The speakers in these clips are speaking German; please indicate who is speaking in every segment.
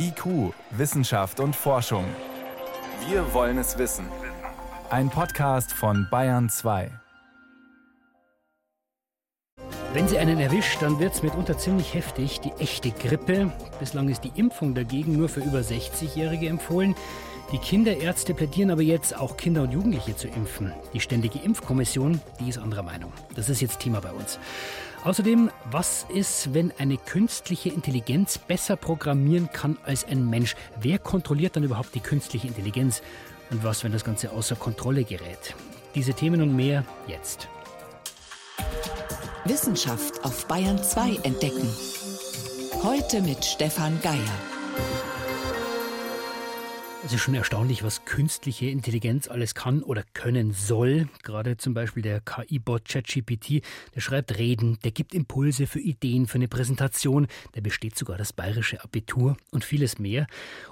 Speaker 1: IQ, Wissenschaft und Forschung. Wir wollen es wissen. Ein Podcast von Bayern 2.
Speaker 2: Wenn sie einen erwischt, dann wird es mitunter ziemlich heftig. Die echte Grippe. Bislang ist die Impfung dagegen nur für über 60-Jährige empfohlen. Die Kinderärzte plädieren aber jetzt, auch Kinder und Jugendliche zu impfen. Die Ständige Impfkommission, die ist anderer Meinung. Das ist jetzt Thema bei uns. Außerdem, was ist, wenn eine künstliche Intelligenz besser programmieren kann als ein Mensch? Wer kontrolliert dann überhaupt die künstliche Intelligenz? Und was, wenn das Ganze außer Kontrolle gerät? Diese Themen und mehr jetzt.
Speaker 3: Wissenschaft auf Bayern 2 entdecken. Heute mit Stefan Geier.
Speaker 2: Es ist schon erstaunlich, was künstliche Intelligenz alles kann oder können soll. Gerade zum Beispiel der KI-Bot ChatGPT, der schreibt Reden, der gibt Impulse für Ideen, für eine Präsentation, der besteht sogar das bayerische Abitur und vieles mehr.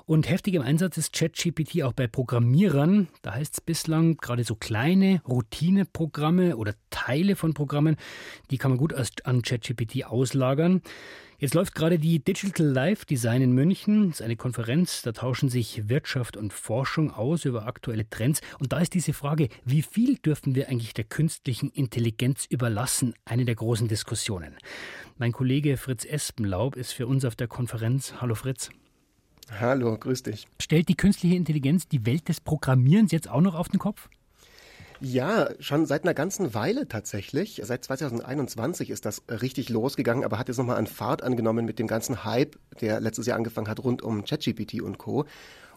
Speaker 2: Und heftig im Einsatz ist ChatGPT auch bei Programmierern. Da heißt es bislang gerade so kleine Routineprogramme oder Teile von Programmen, die kann man gut an ChatGPT auslagern. Jetzt läuft gerade die Digital Life Design in München. Das ist eine Konferenz, da tauschen sich Wirtschaft und Forschung aus über aktuelle Trends. Und da ist diese Frage, wie viel dürfen wir eigentlich der künstlichen Intelligenz überlassen, eine der großen Diskussionen. Mein Kollege Fritz Espenlaub ist für uns auf der Konferenz. Hallo Fritz.
Speaker 4: Hallo, grüß dich.
Speaker 2: Stellt die künstliche Intelligenz die Welt des Programmierens jetzt auch noch auf den Kopf?
Speaker 4: Ja, schon seit einer ganzen Weile tatsächlich. Seit 2021 ist das richtig losgegangen, aber hat jetzt nochmal an Fahrt angenommen mit dem ganzen Hype, der letztes Jahr angefangen hat rund um ChatGPT und Co.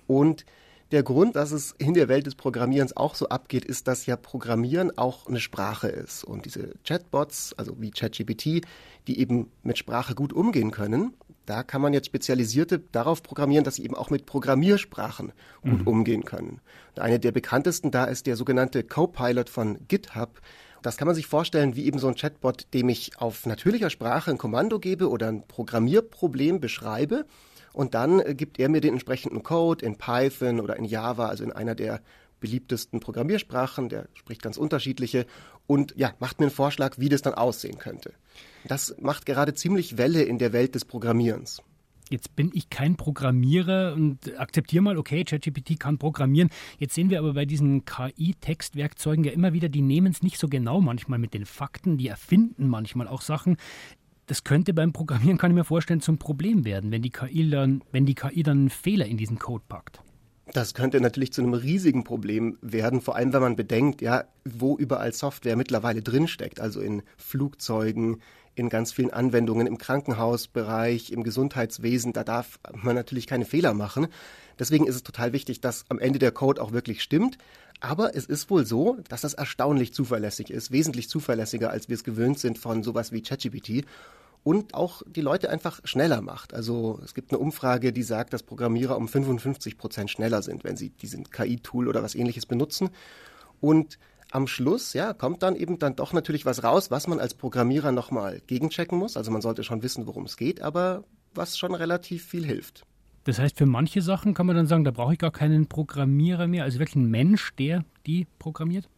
Speaker 4: Und der Grund, dass es in der Welt des Programmierens auch so abgeht, ist, dass ja Programmieren auch eine Sprache ist. Und diese Chatbots, also wie ChatGPT, die eben mit Sprache gut umgehen können, da kann man jetzt Spezialisierte darauf programmieren, dass sie eben auch mit Programmiersprachen gut mhm. umgehen können. Und eine der bekanntesten da ist der sogenannte Copilot von GitHub. Das kann man sich vorstellen wie eben so ein Chatbot, dem ich auf natürlicher Sprache ein Kommando gebe oder ein Programmierproblem beschreibe. Und dann äh, gibt er mir den entsprechenden Code in Python oder in Java, also in einer der beliebtesten Programmiersprachen, der spricht ganz unterschiedliche und ja, macht mir einen Vorschlag, wie das dann aussehen könnte. Das macht gerade ziemlich Welle in der Welt des Programmierens.
Speaker 2: Jetzt bin ich kein Programmierer und akzeptiere mal, okay, ChatGPT kann programmieren. Jetzt sehen wir aber bei diesen KI-Textwerkzeugen ja immer wieder, die nehmen es nicht so genau manchmal mit den Fakten, die erfinden manchmal auch Sachen. Das könnte beim Programmieren, kann ich mir vorstellen, zum Problem werden, wenn die KI dann, wenn die KI dann einen Fehler in diesen Code packt.
Speaker 4: Das könnte natürlich zu einem riesigen Problem werden, vor allem wenn man bedenkt, ja, wo überall Software mittlerweile drinsteckt, also in Flugzeugen, in ganz vielen Anwendungen im Krankenhausbereich, im Gesundheitswesen, da darf man natürlich keine Fehler machen. Deswegen ist es total wichtig, dass am Ende der Code auch wirklich stimmt. Aber es ist wohl so, dass das erstaunlich zuverlässig ist, wesentlich zuverlässiger, als wir es gewöhnt sind von sowas wie ChatGPT und auch die Leute einfach schneller macht. Also es gibt eine Umfrage, die sagt, dass Programmierer um 55 Prozent schneller sind, wenn sie diesen KI-Tool oder was ähnliches benutzen. Und am Schluss, ja, kommt dann eben dann doch natürlich was raus, was man als Programmierer nochmal gegenchecken muss. Also man sollte schon wissen, worum es geht, aber was schon relativ viel hilft.
Speaker 2: Das heißt, für manche Sachen kann man dann sagen, da brauche ich gar keinen Programmierer mehr, also wirklich einen Mensch, der die programmiert?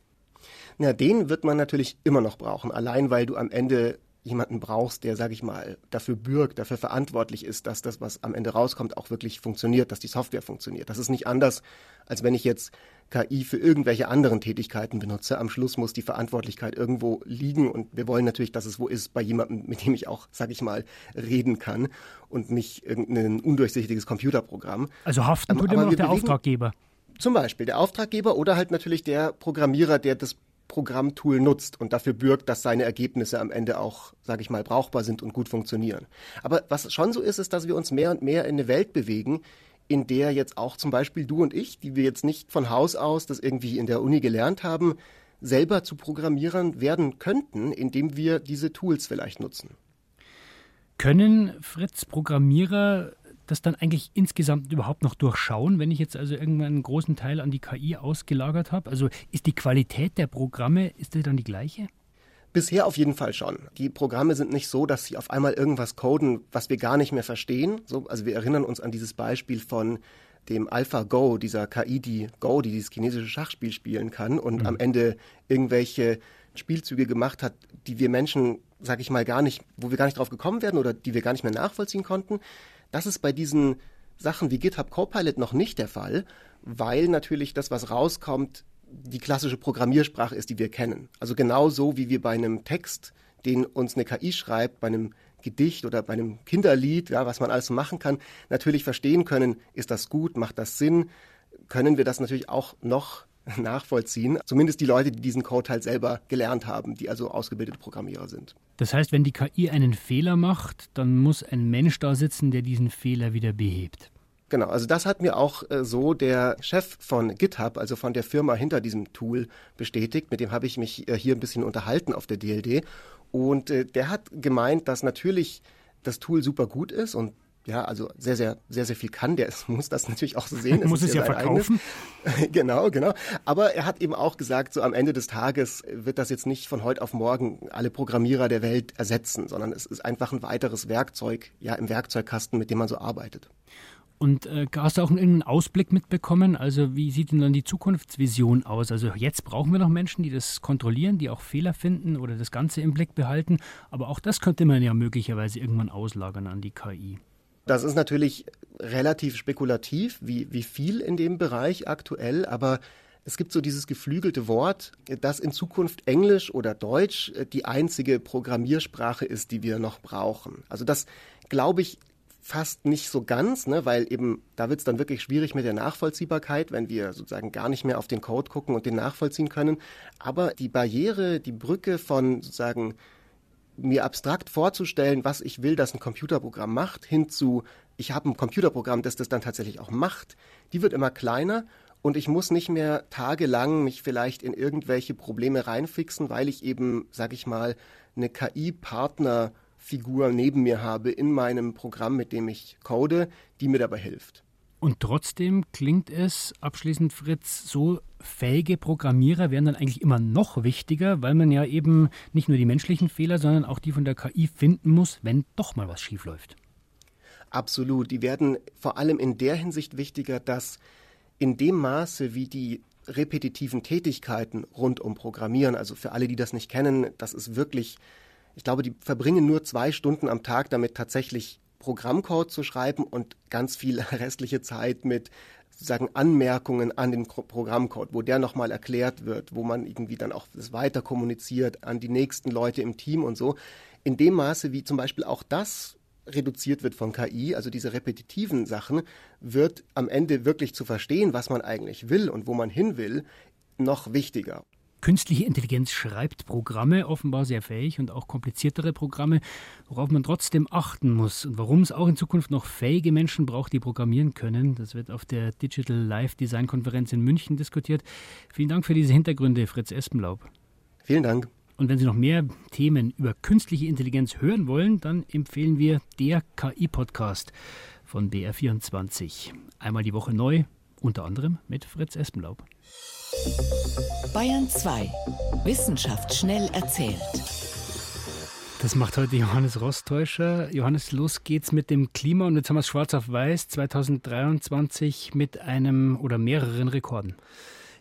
Speaker 4: Ja, den wird man natürlich immer noch brauchen, allein weil du am Ende jemanden brauchst, der, sage ich mal, dafür bürgt, dafür verantwortlich ist, dass das, was am Ende rauskommt, auch wirklich funktioniert, dass die Software funktioniert. Das ist nicht anders, als wenn ich jetzt KI für irgendwelche anderen Tätigkeiten benutze. Am Schluss muss die Verantwortlichkeit irgendwo liegen und wir wollen natürlich, dass es wo ist bei jemandem, mit dem ich auch, sage ich mal, reden kann und nicht irgendein undurchsichtiges Computerprogramm.
Speaker 2: Also haften tut immer noch der Auftraggeber.
Speaker 4: Zum Beispiel der Auftraggeber oder halt natürlich der Programmierer, der das Programmtool nutzt und dafür bürgt, dass seine Ergebnisse am Ende auch, sage ich mal, brauchbar sind und gut funktionieren. Aber was schon so ist, ist, dass wir uns mehr und mehr in eine Welt bewegen, in der jetzt auch zum Beispiel du und ich, die wir jetzt nicht von Haus aus das irgendwie in der Uni gelernt haben, selber zu Programmierern werden könnten, indem wir diese Tools vielleicht nutzen.
Speaker 2: Können Fritz Programmierer das dann eigentlich insgesamt überhaupt noch durchschauen, wenn ich jetzt also irgendwann einen großen Teil an die KI ausgelagert habe? Also ist die Qualität der Programme, ist die dann die gleiche?
Speaker 4: Bisher auf jeden Fall schon. Die Programme sind nicht so, dass sie auf einmal irgendwas coden, was wir gar nicht mehr verstehen. So, also wir erinnern uns an dieses Beispiel von dem AlphaGo, dieser KI, die Go, die dieses chinesische Schachspiel spielen kann und mhm. am Ende irgendwelche Spielzüge gemacht hat, die wir Menschen, sag ich mal, gar nicht, wo wir gar nicht drauf gekommen werden oder die wir gar nicht mehr nachvollziehen konnten. Das ist bei diesen Sachen wie GitHub Copilot noch nicht der Fall, weil natürlich das, was rauskommt, die klassische Programmiersprache ist, die wir kennen. Also genauso wie wir bei einem Text, den uns eine KI schreibt, bei einem Gedicht oder bei einem Kinderlied, ja, was man alles machen kann, natürlich verstehen können, ist das gut, macht das Sinn, können wir das natürlich auch noch nachvollziehen. Zumindest die Leute, die diesen Code halt selber gelernt haben, die also ausgebildete Programmierer sind.
Speaker 2: Das heißt, wenn die KI einen Fehler macht, dann muss ein Mensch da sitzen, der diesen Fehler wieder behebt.
Speaker 4: Genau, also das hat mir auch äh, so der Chef von GitHub, also von der Firma hinter diesem Tool, bestätigt. Mit dem habe ich mich äh, hier ein bisschen unterhalten auf der DLD. Und äh, der hat gemeint, dass natürlich das Tool super gut ist und ja, also sehr, sehr, sehr, sehr viel kann. Der muss das natürlich auch so sehen.
Speaker 2: Es muss es ja, ja verkaufen.
Speaker 4: genau, genau. Aber er hat eben auch gesagt, so am Ende des Tages wird das jetzt nicht von heute auf morgen alle Programmierer der Welt ersetzen, sondern es ist einfach ein weiteres Werkzeug, ja, im Werkzeugkasten, mit dem man so arbeitet.
Speaker 2: Und äh, hast du auch einen Ausblick mitbekommen? Also wie sieht denn dann die Zukunftsvision aus? Also jetzt brauchen wir noch Menschen, die das kontrollieren, die auch Fehler finden oder das Ganze im Blick behalten. Aber auch das könnte man ja möglicherweise irgendwann auslagern an die KI.
Speaker 4: Das ist natürlich relativ spekulativ, wie, wie viel in dem Bereich aktuell, aber es gibt so dieses geflügelte Wort, dass in Zukunft Englisch oder Deutsch äh, die einzige Programmiersprache ist, die wir noch brauchen. Also das, glaube ich, fast nicht so ganz, ne, weil eben da wird es dann wirklich schwierig mit der Nachvollziehbarkeit, wenn wir sozusagen gar nicht mehr auf den Code gucken und den nachvollziehen können. Aber die Barriere, die Brücke von sozusagen mir abstrakt vorzustellen, was ich will, dass ein Computerprogramm macht, hin zu, ich habe ein Computerprogramm, das das dann tatsächlich auch macht, die wird immer kleiner und ich muss nicht mehr tagelang mich vielleicht in irgendwelche Probleme reinfixen, weil ich eben, sag ich mal, eine KI-Partnerfigur neben mir habe in meinem Programm, mit dem ich code, die mir dabei hilft.
Speaker 2: Und trotzdem klingt es, abschließend Fritz, so fähige Programmierer werden dann eigentlich immer noch wichtiger, weil man ja eben nicht nur die menschlichen Fehler, sondern auch die von der KI finden muss, wenn doch mal was schiefläuft.
Speaker 4: Absolut. Die werden vor allem in der Hinsicht wichtiger, dass in dem Maße, wie die repetitiven Tätigkeiten rund um Programmieren, also für alle, die das nicht kennen, das ist wirklich, ich glaube, die verbringen nur zwei Stunden am Tag damit tatsächlich Programmcode zu schreiben und ganz viel restliche Zeit mit sozusagen Anmerkungen an den Programmcode, wo der nochmal erklärt wird, wo man irgendwie dann auch das weiter kommuniziert an die nächsten Leute im Team und so. In dem Maße, wie zum Beispiel auch das reduziert wird von KI, also diese repetitiven Sachen, wird am Ende wirklich zu verstehen, was man eigentlich will und wo man hin will, noch wichtiger.
Speaker 2: Künstliche Intelligenz schreibt Programme, offenbar sehr fähig und auch kompliziertere Programme, worauf man trotzdem achten muss und warum es auch in Zukunft noch fähige Menschen braucht, die programmieren können. Das wird auf der Digital Life Design Konferenz in München diskutiert. Vielen Dank für diese Hintergründe, Fritz Espenlaub.
Speaker 4: Vielen Dank.
Speaker 2: Und wenn Sie noch mehr Themen über künstliche Intelligenz hören wollen, dann empfehlen wir der KI-Podcast von BR24. Einmal die Woche neu, unter anderem mit Fritz Espenlaub.
Speaker 3: Bayern 2. Wissenschaft schnell erzählt.
Speaker 2: Das macht heute Johannes Rostäuscher. Johannes, los geht's mit dem Klima und jetzt haben wir es schwarz auf weiß 2023 mit einem oder mehreren Rekorden.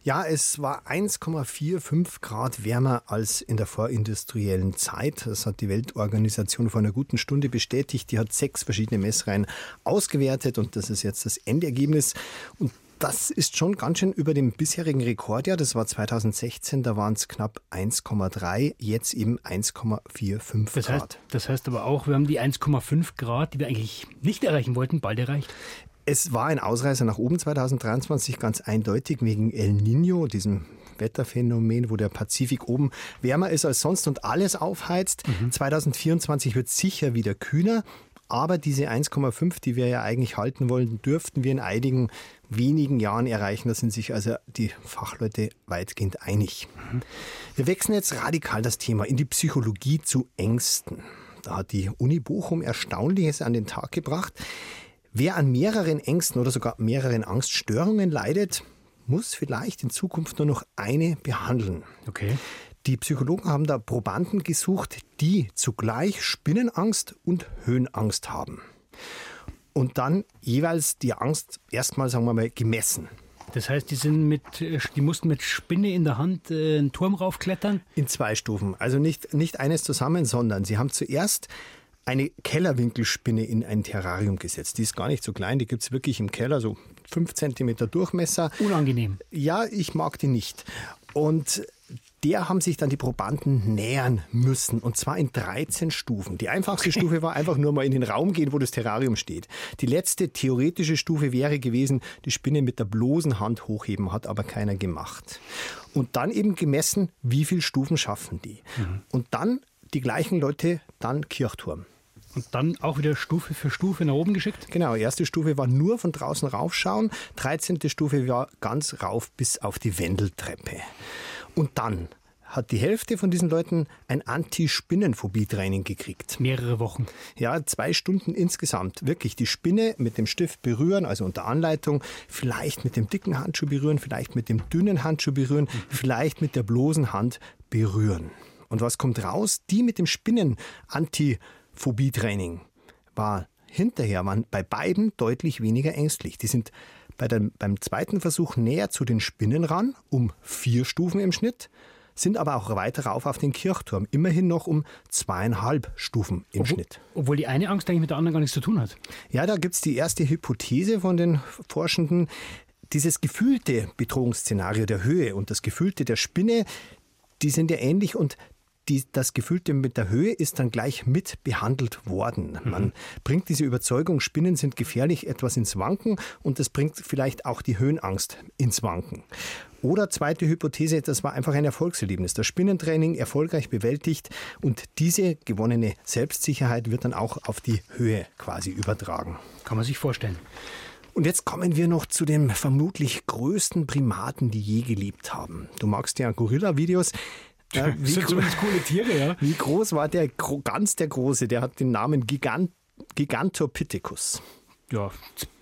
Speaker 5: Ja, es war 1,45 Grad wärmer als in der vorindustriellen Zeit. Das hat die Weltorganisation vor einer guten Stunde bestätigt. Die hat sechs verschiedene Messreihen ausgewertet und das ist jetzt das Endergebnis. Und das ist schon ganz schön über dem bisherigen Rekordjahr. Das war 2016, da waren es knapp 1,3, jetzt eben 1,45
Speaker 2: das
Speaker 5: Grad.
Speaker 2: Heißt, das heißt aber auch, wir haben die 1,5 Grad, die wir eigentlich nicht erreichen wollten, bald erreicht.
Speaker 5: Es war ein Ausreißer nach oben 2023 ganz eindeutig wegen El Nino, diesem Wetterphänomen, wo der Pazifik oben wärmer ist als sonst und alles aufheizt. Mhm. 2024 wird sicher wieder kühler. Aber diese 1,5, die wir ja eigentlich halten wollen, dürften wir in einigen wenigen Jahren erreichen. Da sind sich also die Fachleute weitgehend einig. Mhm. Wir wechseln jetzt radikal das Thema in die Psychologie zu Ängsten. Da hat die Uni Bochum Erstaunliches an den Tag gebracht. Wer an mehreren Ängsten oder sogar mehreren Angststörungen leidet, muss vielleicht in Zukunft nur noch eine behandeln.
Speaker 2: Okay.
Speaker 5: Die Psychologen haben da Probanden gesucht, die zugleich Spinnenangst und Höhenangst haben. Und dann jeweils die Angst erstmal, sagen wir mal, gemessen.
Speaker 2: Das heißt, die, sind mit, die mussten mit Spinne in der Hand äh, einen Turm raufklettern?
Speaker 5: In zwei Stufen. Also nicht, nicht eines zusammen, sondern sie haben zuerst eine Kellerwinkelspinne in ein Terrarium gesetzt. Die ist gar nicht so klein, die gibt es wirklich im Keller, so 5 cm Durchmesser.
Speaker 2: Unangenehm.
Speaker 5: Ja, ich mag die nicht. Und der haben sich dann die Probanden nähern müssen. Und zwar in 13 Stufen. Die einfachste Stufe war einfach nur mal in den Raum gehen, wo das Terrarium steht. Die letzte theoretische Stufe wäre gewesen, die Spinne mit der bloßen Hand hochheben, hat aber keiner gemacht. Und dann eben gemessen, wie viele Stufen schaffen die. Mhm. Und dann die gleichen Leute, dann Kirchturm.
Speaker 2: Und dann auch wieder Stufe für Stufe nach oben geschickt?
Speaker 5: Genau, erste Stufe war nur von draußen raufschauen, 13. Stufe war ganz rauf bis auf die Wendeltreppe. Und dann hat die Hälfte von diesen Leuten ein Anti-Spinnenphobie-Training gekriegt.
Speaker 2: Mehrere Wochen.
Speaker 5: Ja, zwei Stunden insgesamt. Wirklich die Spinne mit dem Stift berühren, also unter Anleitung, vielleicht mit dem dicken Handschuh berühren, vielleicht mit dem dünnen Handschuh berühren, mhm. vielleicht mit der bloßen Hand berühren. Und was kommt raus? Die mit dem Spinnen-Anti-Phobie-Training war hinterher, waren bei beiden deutlich weniger ängstlich. Die sind bei dem, beim zweiten Versuch näher zu den Spinnen ran, um vier Stufen im Schnitt, sind aber auch weiter rauf auf den Kirchturm, immerhin noch um zweieinhalb Stufen im
Speaker 2: obwohl,
Speaker 5: Schnitt.
Speaker 2: Obwohl die eine Angst eigentlich mit der anderen gar nichts zu tun hat.
Speaker 5: Ja, da gibt es die erste Hypothese von den Forschenden. Dieses gefühlte Bedrohungsszenario der Höhe und das gefühlte der Spinne, die sind ja ähnlich und die, das Gefühlte mit der Höhe ist dann gleich mit behandelt worden. Mhm. Man bringt diese Überzeugung, Spinnen sind gefährlich, etwas ins Wanken und das bringt vielleicht auch die Höhenangst ins Wanken. Oder zweite Hypothese, das war einfach ein Erfolgserlebnis. Das Spinnentraining erfolgreich bewältigt und diese gewonnene Selbstsicherheit wird dann auch auf die Höhe quasi übertragen.
Speaker 2: Kann man sich vorstellen.
Speaker 5: Und jetzt kommen wir noch zu den vermutlich größten Primaten, die je gelebt haben. Du magst ja Gorilla-Videos.
Speaker 2: Ja, wie, sind zumindest coole Tiere, ja.
Speaker 5: Wie groß war der ganz der Große? Der hat den Namen Gigant, Gigantopithecus.
Speaker 2: Ja,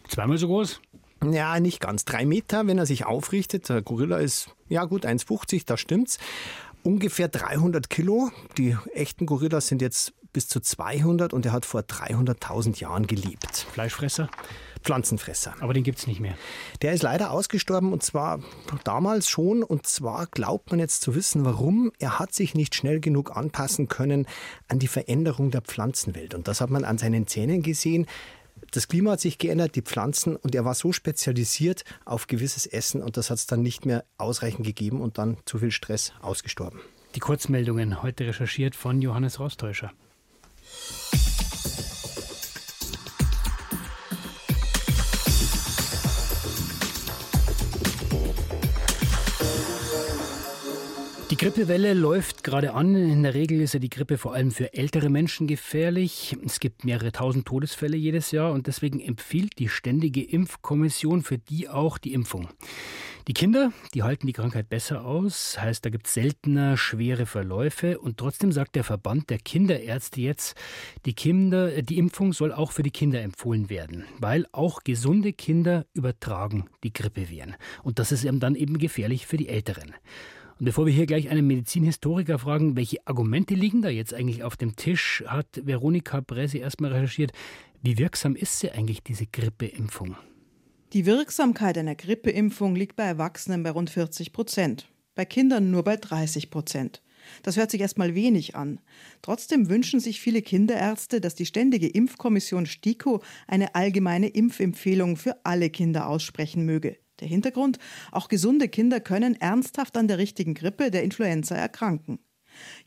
Speaker 2: zweimal so groß?
Speaker 5: Ja, nicht ganz. Drei Meter, wenn er sich aufrichtet. Der Gorilla ist, ja gut, 1,50, da stimmt's. Ungefähr 300 Kilo. Die echten Gorillas sind jetzt bis zu 200 und er hat vor 300.000 Jahren gelebt.
Speaker 2: Fleischfresser?
Speaker 5: Pflanzenfresser.
Speaker 2: Aber den gibt es nicht mehr.
Speaker 5: Der ist leider ausgestorben und zwar damals schon. Und zwar glaubt man jetzt zu wissen, warum. Er hat sich nicht schnell genug anpassen können an die Veränderung der Pflanzenwelt. Und das hat man an seinen Zähnen gesehen. Das Klima hat sich geändert, die Pflanzen, und er war so spezialisiert auf gewisses Essen und das hat es dann nicht mehr ausreichend gegeben und dann zu viel Stress ausgestorben.
Speaker 2: Die Kurzmeldungen heute recherchiert von Johannes Rostäuscher. Grippewelle läuft gerade an. In der Regel ist ja die Grippe vor allem für ältere Menschen gefährlich. Es gibt mehrere tausend Todesfälle jedes Jahr und deswegen empfiehlt die Ständige Impfkommission für die auch die Impfung. Die Kinder, die halten die Krankheit besser aus, heißt, da gibt es seltener schwere Verläufe und trotzdem sagt der Verband der Kinderärzte jetzt, die Kinder, die Impfung soll auch für die Kinder empfohlen werden, weil auch gesunde Kinder übertragen die Grippeviren und das ist eben dann eben gefährlich für die Älteren. Und bevor wir hier gleich einen Medizinhistoriker fragen, welche Argumente liegen da jetzt eigentlich auf dem Tisch, hat Veronika Bresi erstmal recherchiert, wie wirksam ist sie eigentlich, diese Grippeimpfung?
Speaker 6: Die Wirksamkeit einer Grippeimpfung liegt bei Erwachsenen bei rund 40 Prozent, bei Kindern nur bei 30 Prozent. Das hört sich erstmal wenig an. Trotzdem wünschen sich viele Kinderärzte, dass die Ständige Impfkommission STIKO eine allgemeine Impfempfehlung für alle Kinder aussprechen möge. Der Hintergrund, auch gesunde Kinder können ernsthaft an der richtigen Grippe, der Influenza, erkranken.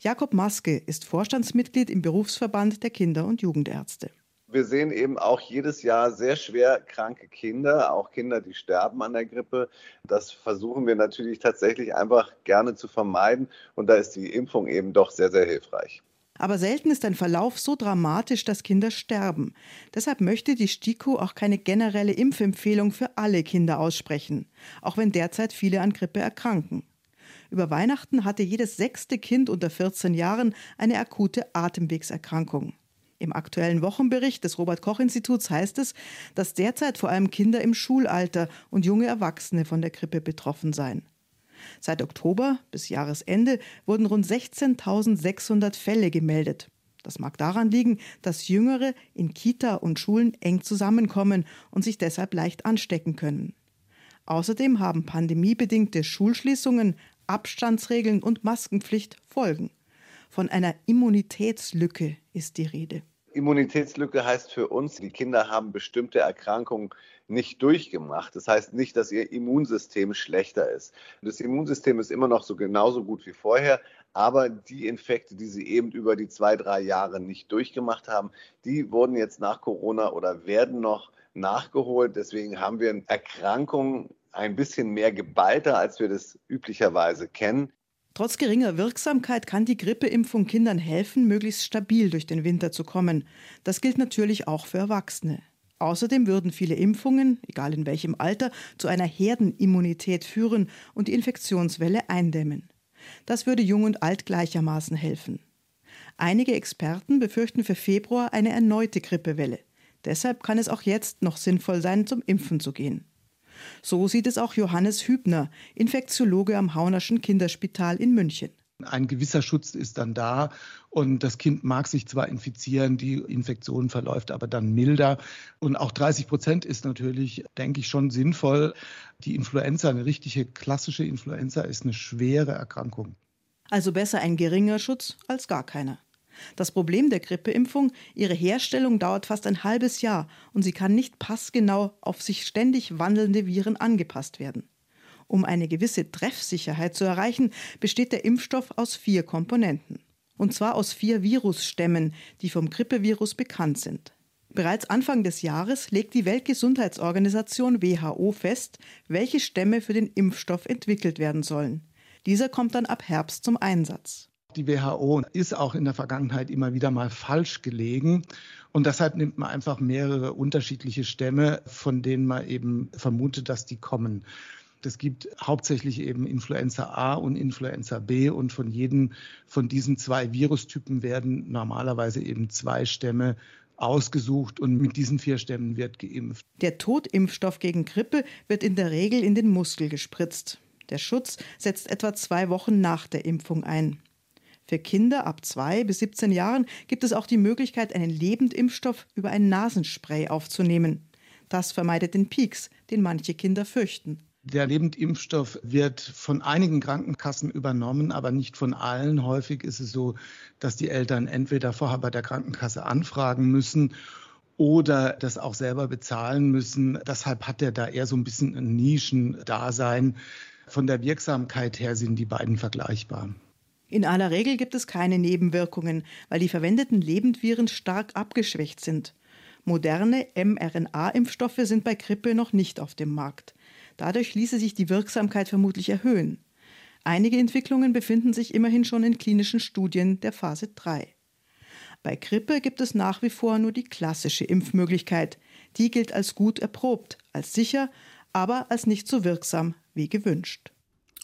Speaker 6: Jakob Maske ist Vorstandsmitglied im Berufsverband der Kinder- und Jugendärzte.
Speaker 7: Wir sehen eben auch jedes Jahr sehr schwer kranke Kinder, auch Kinder, die sterben an der Grippe. Das versuchen wir natürlich tatsächlich einfach gerne zu vermeiden. Und da ist die Impfung eben doch sehr, sehr hilfreich.
Speaker 6: Aber selten ist ein Verlauf so dramatisch, dass Kinder sterben. Deshalb möchte die STIKO auch keine generelle Impfempfehlung für alle Kinder aussprechen, auch wenn derzeit viele an Grippe erkranken. Über Weihnachten hatte jedes sechste Kind unter 14 Jahren eine akute Atemwegserkrankung. Im aktuellen Wochenbericht des Robert Koch Instituts heißt es, dass derzeit vor allem Kinder im Schulalter und junge Erwachsene von der Grippe betroffen seien. Seit Oktober bis Jahresende wurden rund 16.600 Fälle gemeldet. Das mag daran liegen, dass Jüngere in Kita und Schulen eng zusammenkommen und sich deshalb leicht anstecken können. Außerdem haben pandemiebedingte Schulschließungen, Abstandsregeln und Maskenpflicht Folgen. Von einer Immunitätslücke ist die Rede.
Speaker 7: Immunitätslücke heißt für uns, die Kinder haben bestimmte Erkrankungen nicht durchgemacht. Das heißt nicht, dass ihr Immunsystem schlechter ist. Das Immunsystem ist immer noch so genauso gut wie vorher, aber die Infekte, die sie eben über die zwei, drei Jahre nicht durchgemacht haben, die wurden jetzt nach Corona oder werden noch nachgeholt. Deswegen haben wir Erkrankungen ein bisschen mehr geballter, als wir das üblicherweise kennen.
Speaker 6: Trotz geringer Wirksamkeit kann die Grippeimpfung Kindern helfen, möglichst stabil durch den Winter zu kommen. Das gilt natürlich auch für Erwachsene. Außerdem würden viele Impfungen, egal in welchem Alter, zu einer Herdenimmunität führen und die Infektionswelle eindämmen. Das würde Jung und Alt gleichermaßen helfen. Einige Experten befürchten für Februar eine erneute Grippewelle. Deshalb kann es auch jetzt noch sinnvoll sein, zum Impfen zu gehen. So sieht es auch Johannes Hübner, Infektiologe am Haunerschen Kinderspital in München.
Speaker 8: Ein gewisser Schutz ist dann da und das Kind mag sich zwar infizieren, die Infektion verläuft aber dann milder. Und auch 30 Prozent ist natürlich, denke ich, schon sinnvoll. Die Influenza, eine richtige klassische Influenza, ist eine schwere Erkrankung.
Speaker 6: Also besser ein geringer Schutz als gar keiner. Das Problem der Grippeimpfung, ihre Herstellung dauert fast ein halbes Jahr und sie kann nicht passgenau auf sich ständig wandelnde Viren angepasst werden. Um eine gewisse Treffsicherheit zu erreichen, besteht der Impfstoff aus vier Komponenten. Und zwar aus vier Virusstämmen, die vom Grippevirus bekannt sind. Bereits Anfang des Jahres legt die Weltgesundheitsorganisation WHO fest, welche Stämme für den Impfstoff entwickelt werden sollen. Dieser kommt dann ab Herbst zum Einsatz.
Speaker 8: Die WHO ist auch in der Vergangenheit immer wieder mal falsch gelegen. Und deshalb nimmt man einfach mehrere unterschiedliche Stämme, von denen man eben vermutet, dass die kommen. Es gibt hauptsächlich eben Influenza A und Influenza B und von jedem von diesen zwei Virustypen werden normalerweise eben zwei Stämme ausgesucht und mit diesen vier Stämmen wird geimpft.
Speaker 6: Der Totimpfstoff gegen Grippe wird in der Regel in den Muskel gespritzt. Der Schutz setzt etwa zwei Wochen nach der Impfung ein. Für Kinder ab 2 bis 17 Jahren gibt es auch die Möglichkeit, einen Lebendimpfstoff über ein Nasenspray aufzunehmen. Das vermeidet den Peaks, den manche Kinder fürchten.
Speaker 8: Der Lebendimpfstoff wird von einigen Krankenkassen übernommen, aber nicht von allen. Häufig ist es so, dass die Eltern entweder vorher bei der Krankenkasse anfragen müssen oder das auch selber bezahlen müssen. Deshalb hat er da eher so ein bisschen ein Nischendasein. Von der Wirksamkeit her sind die beiden vergleichbar.
Speaker 6: In aller Regel gibt es keine Nebenwirkungen, weil die verwendeten Lebendviren stark abgeschwächt sind. Moderne mRNA-Impfstoffe sind bei Grippe noch nicht auf dem Markt. Dadurch ließe sich die Wirksamkeit vermutlich erhöhen. Einige Entwicklungen befinden sich immerhin schon in klinischen Studien der Phase 3. Bei Grippe gibt es nach wie vor nur die klassische Impfmöglichkeit. Die gilt als gut erprobt, als sicher, aber als nicht so wirksam wie gewünscht.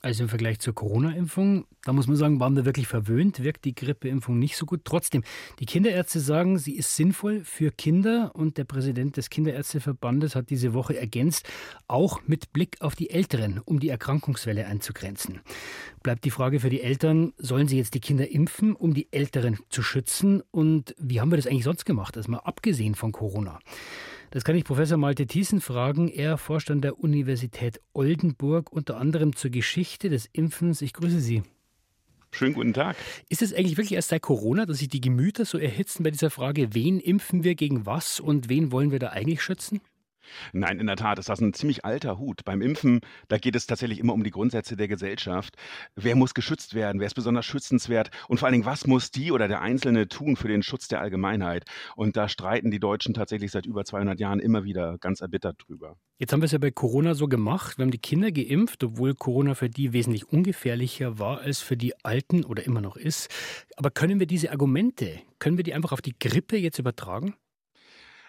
Speaker 2: Also im Vergleich zur Corona-Impfung, da muss man sagen, waren wir wirklich verwöhnt, wirkt die Grippeimpfung nicht so gut. Trotzdem, die Kinderärzte sagen, sie ist sinnvoll für Kinder und der Präsident des Kinderärzteverbandes hat diese Woche ergänzt, auch mit Blick auf die Älteren, um die Erkrankungswelle einzugrenzen. Bleibt die Frage für die Eltern, sollen sie jetzt die Kinder impfen, um die Älteren zu schützen? Und wie haben wir das eigentlich sonst gemacht, also mal abgesehen von Corona? Das kann ich Professor Malte Thiessen fragen. Er forscht an der Universität Oldenburg, unter anderem zur Geschichte des Impfens. Ich grüße Sie.
Speaker 9: Schönen guten Tag.
Speaker 2: Ist es eigentlich wirklich erst seit Corona, dass sich die Gemüter so erhitzen bei dieser Frage, wen impfen wir gegen was und wen wollen wir da eigentlich schützen?
Speaker 9: Nein, in der Tat ist das ein ziemlich alter Hut. Beim Impfen, da geht es tatsächlich immer um die Grundsätze der Gesellschaft. Wer muss geschützt werden? Wer ist besonders schützenswert? Und vor allen Dingen, was muss die oder der Einzelne tun für den Schutz der Allgemeinheit? Und da streiten die Deutschen tatsächlich seit über 200 Jahren immer wieder ganz erbittert drüber.
Speaker 2: Jetzt haben wir es ja bei Corona so gemacht. Wir haben die Kinder geimpft, obwohl Corona für die wesentlich ungefährlicher war als für die Alten oder immer noch ist. Aber können wir diese Argumente, können wir die einfach auf die Grippe jetzt übertragen?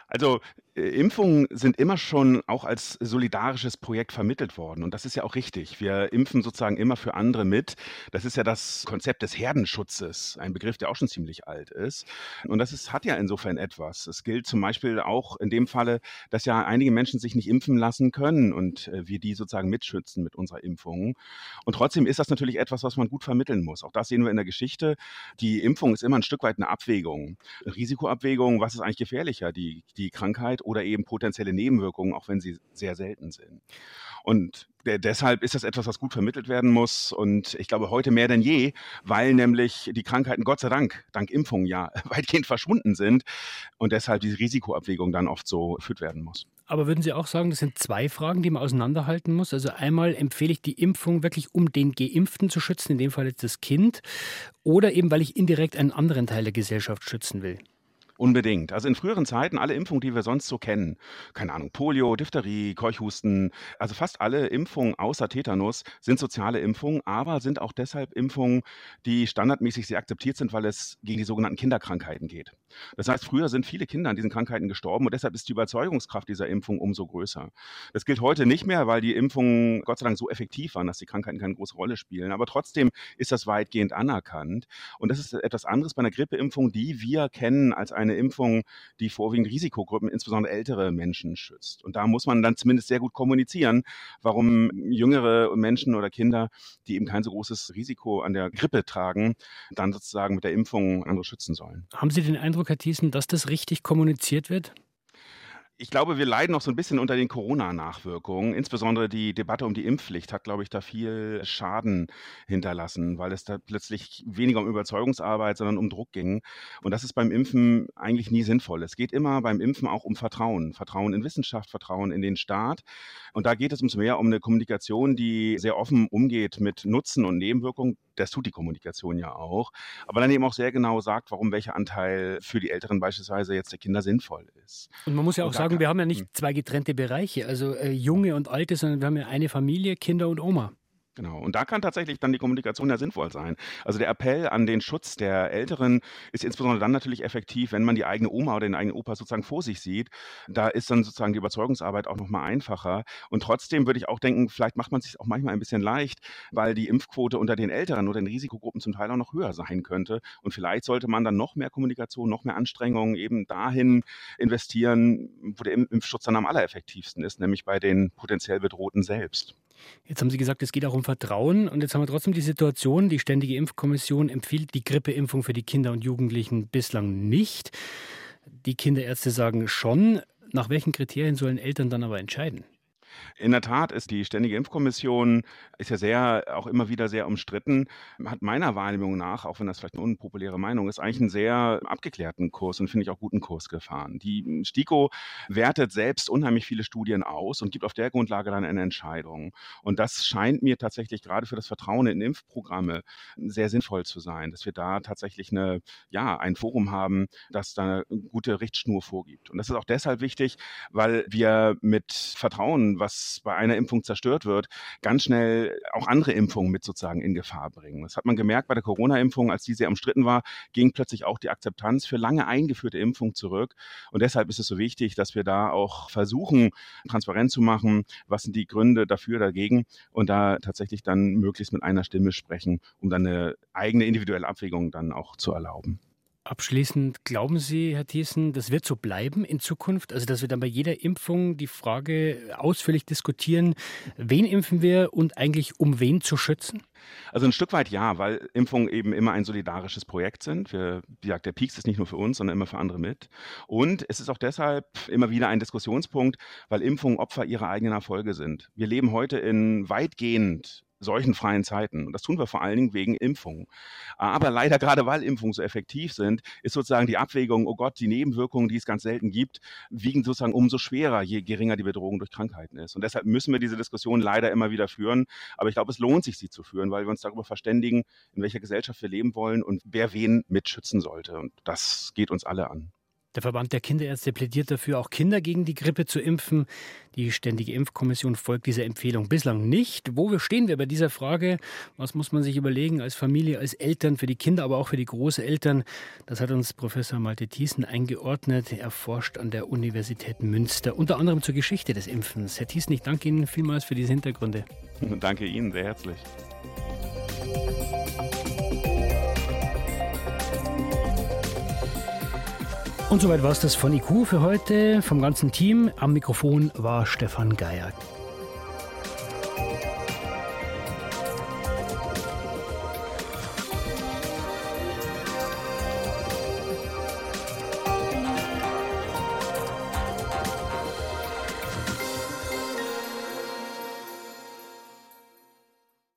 Speaker 9: Also äh, Impfungen sind immer schon auch als solidarisches Projekt vermittelt worden. Und das ist ja auch richtig. Wir impfen sozusagen immer für andere mit. Das ist ja das Konzept des Herdenschutzes, ein Begriff, der auch schon ziemlich alt ist. Und das ist, hat ja insofern etwas. Es gilt zum Beispiel auch in dem Falle, dass ja einige Menschen sich nicht impfen lassen können und äh, wir die sozusagen mitschützen mit unserer Impfung. Und trotzdem ist das natürlich etwas, was man gut vermitteln muss. Auch das sehen wir in der Geschichte. Die Impfung ist immer ein Stück weit eine Abwägung. Eine Risikoabwägung, was ist eigentlich gefährlicher? Die die Krankheit oder eben potenzielle Nebenwirkungen, auch wenn sie sehr selten sind. Und deshalb ist das etwas, was gut vermittelt werden muss. Und ich glaube, heute mehr denn je, weil nämlich die Krankheiten Gott sei Dank, dank Impfung ja weitgehend verschwunden sind und deshalb diese Risikoabwägung dann oft so geführt werden muss.
Speaker 2: Aber würden Sie auch sagen, das sind zwei Fragen, die man auseinanderhalten muss? Also einmal empfehle ich die Impfung wirklich, um den Geimpften zu schützen, in dem Fall jetzt das Kind, oder eben, weil ich indirekt einen anderen Teil der Gesellschaft schützen will?
Speaker 9: Unbedingt. Also in früheren Zeiten alle Impfungen, die wir sonst so kennen, keine Ahnung, Polio, Diphtherie, Keuchhusten, also fast alle Impfungen außer Tetanus sind soziale Impfungen, aber sind auch deshalb Impfungen, die standardmäßig sehr akzeptiert sind, weil es gegen die sogenannten Kinderkrankheiten geht. Das heißt, früher sind viele Kinder an diesen Krankheiten gestorben und deshalb ist die Überzeugungskraft dieser Impfung umso größer. Das gilt heute nicht mehr, weil die Impfungen Gott sei Dank so effektiv waren, dass die Krankheiten keine große Rolle spielen. Aber trotzdem ist das weitgehend anerkannt. Und das ist etwas anderes bei einer Grippeimpfung, die wir kennen als eine Impfung, die vorwiegend Risikogruppen, insbesondere ältere Menschen schützt. Und da muss man dann zumindest sehr gut kommunizieren, warum jüngere Menschen oder Kinder, die eben kein so großes Risiko an der Grippe tragen, dann sozusagen mit der Impfung andere schützen sollen.
Speaker 2: Haben Sie den Eindruck, Thiessen, dass das richtig kommuniziert wird?
Speaker 9: ich glaube, wir leiden noch so ein bisschen unter den Corona-Nachwirkungen. Insbesondere die Debatte um die Impfpflicht hat, glaube ich, da viel Schaden hinterlassen, weil es da plötzlich weniger um Überzeugungsarbeit, sondern um Druck ging. Und das ist beim Impfen eigentlich nie sinnvoll. Es geht immer beim Impfen auch um Vertrauen. Vertrauen in Wissenschaft, Vertrauen in den Staat. Und da geht es umso mehr um eine Kommunikation, die sehr offen umgeht mit Nutzen und Nebenwirkungen. Das tut die Kommunikation ja auch. Aber dann eben auch sehr genau sagt, warum welcher Anteil für die Älteren beispielsweise jetzt der Kinder sinnvoll ist.
Speaker 2: Und man muss ja auch sagen, wir haben ja nicht hm. zwei getrennte Bereiche, also äh, junge und alte, sondern wir haben ja eine Familie, Kinder und Oma.
Speaker 9: Genau. Und da kann tatsächlich dann die Kommunikation ja sinnvoll sein. Also der Appell an den Schutz der Älteren ist insbesondere dann natürlich effektiv, wenn man die eigene Oma oder den eigenen Opa sozusagen vor sich sieht. Da ist dann sozusagen die Überzeugungsarbeit auch nochmal einfacher. Und trotzdem würde ich auch denken, vielleicht macht man es sich auch manchmal ein bisschen leicht, weil die Impfquote unter den Älteren oder den Risikogruppen zum Teil auch noch höher sein könnte. Und vielleicht sollte man dann noch mehr Kommunikation, noch mehr Anstrengungen eben dahin investieren, wo der Impfschutz dann am allereffektivsten ist, nämlich bei den potenziell Bedrohten selbst.
Speaker 2: Jetzt haben Sie gesagt, es geht auch um Vertrauen. Und jetzt haben wir trotzdem die Situation, die Ständige Impfkommission empfiehlt die Grippeimpfung für die Kinder und Jugendlichen bislang nicht. Die Kinderärzte sagen schon. Nach welchen Kriterien sollen Eltern dann aber entscheiden?
Speaker 9: In der Tat ist die Ständige Impfkommission ist ja sehr, auch immer wieder sehr umstritten, hat meiner Wahrnehmung nach, auch wenn das vielleicht eine unpopuläre Meinung ist, eigentlich einen sehr abgeklärten Kurs und finde ich auch guten Kurs gefahren. Die STIKO wertet selbst unheimlich viele Studien aus und gibt auf der Grundlage dann eine Entscheidung. Und das scheint mir tatsächlich gerade für das Vertrauen in Impfprogramme sehr sinnvoll zu sein, dass wir da tatsächlich eine, ja, ein Forum haben, das da eine gute Richtschnur vorgibt. Und das ist auch deshalb wichtig, weil wir mit Vertrauen, was bei einer Impfung zerstört wird, ganz schnell auch andere Impfungen mit sozusagen in Gefahr bringen. Das hat man gemerkt bei der Corona-Impfung, als die sehr umstritten war, ging plötzlich auch die Akzeptanz für lange eingeführte Impfungen zurück. Und deshalb ist es so wichtig, dass wir da auch versuchen, transparent zu machen, was sind die Gründe dafür, dagegen und da tatsächlich dann möglichst mit einer Stimme sprechen, um dann eine eigene individuelle Abwägung dann auch zu erlauben.
Speaker 2: Abschließend, glauben Sie, Herr Thiessen, das wird so bleiben in Zukunft? Also, dass wir dann bei jeder Impfung die Frage ausführlich diskutieren, wen impfen wir und eigentlich um wen zu schützen?
Speaker 9: Also ein Stück weit ja, weil Impfungen eben immer ein solidarisches Projekt sind. Wir, wie gesagt, der Peaks ist nicht nur für uns, sondern immer für andere mit. Und es ist auch deshalb immer wieder ein Diskussionspunkt, weil Impfungen Opfer ihrer eigenen Erfolge sind. Wir leben heute in weitgehend solchen freien Zeiten. Und das tun wir vor allen Dingen wegen Impfungen. Aber leider, gerade weil Impfungen so effektiv sind, ist sozusagen die Abwägung, oh Gott, die Nebenwirkungen, die es ganz selten gibt, wiegen sozusagen umso schwerer, je geringer die Bedrohung durch Krankheiten ist. Und deshalb müssen wir diese Diskussion leider immer wieder führen. Aber ich glaube, es lohnt sich, sie zu führen, weil wir uns darüber verständigen, in welcher Gesellschaft wir leben wollen und wer wen mitschützen sollte. Und das geht uns alle an.
Speaker 2: Der Verband der Kinderärzte plädiert dafür, auch Kinder gegen die Grippe zu impfen. Die Ständige Impfkommission folgt dieser Empfehlung bislang nicht. Wo stehen wir bei dieser Frage? Was muss man sich überlegen als Familie, als Eltern, für die Kinder, aber auch für die Großeltern? Das hat uns Professor Malte Thiessen eingeordnet. Er forscht an der Universität Münster, unter anderem zur Geschichte des Impfens. Herr Thiessen, ich danke Ihnen vielmals für diese Hintergründe.
Speaker 9: Danke Ihnen sehr herzlich.
Speaker 2: Und soweit war es das von IQ für heute, vom ganzen Team. Am Mikrofon war Stefan Geier.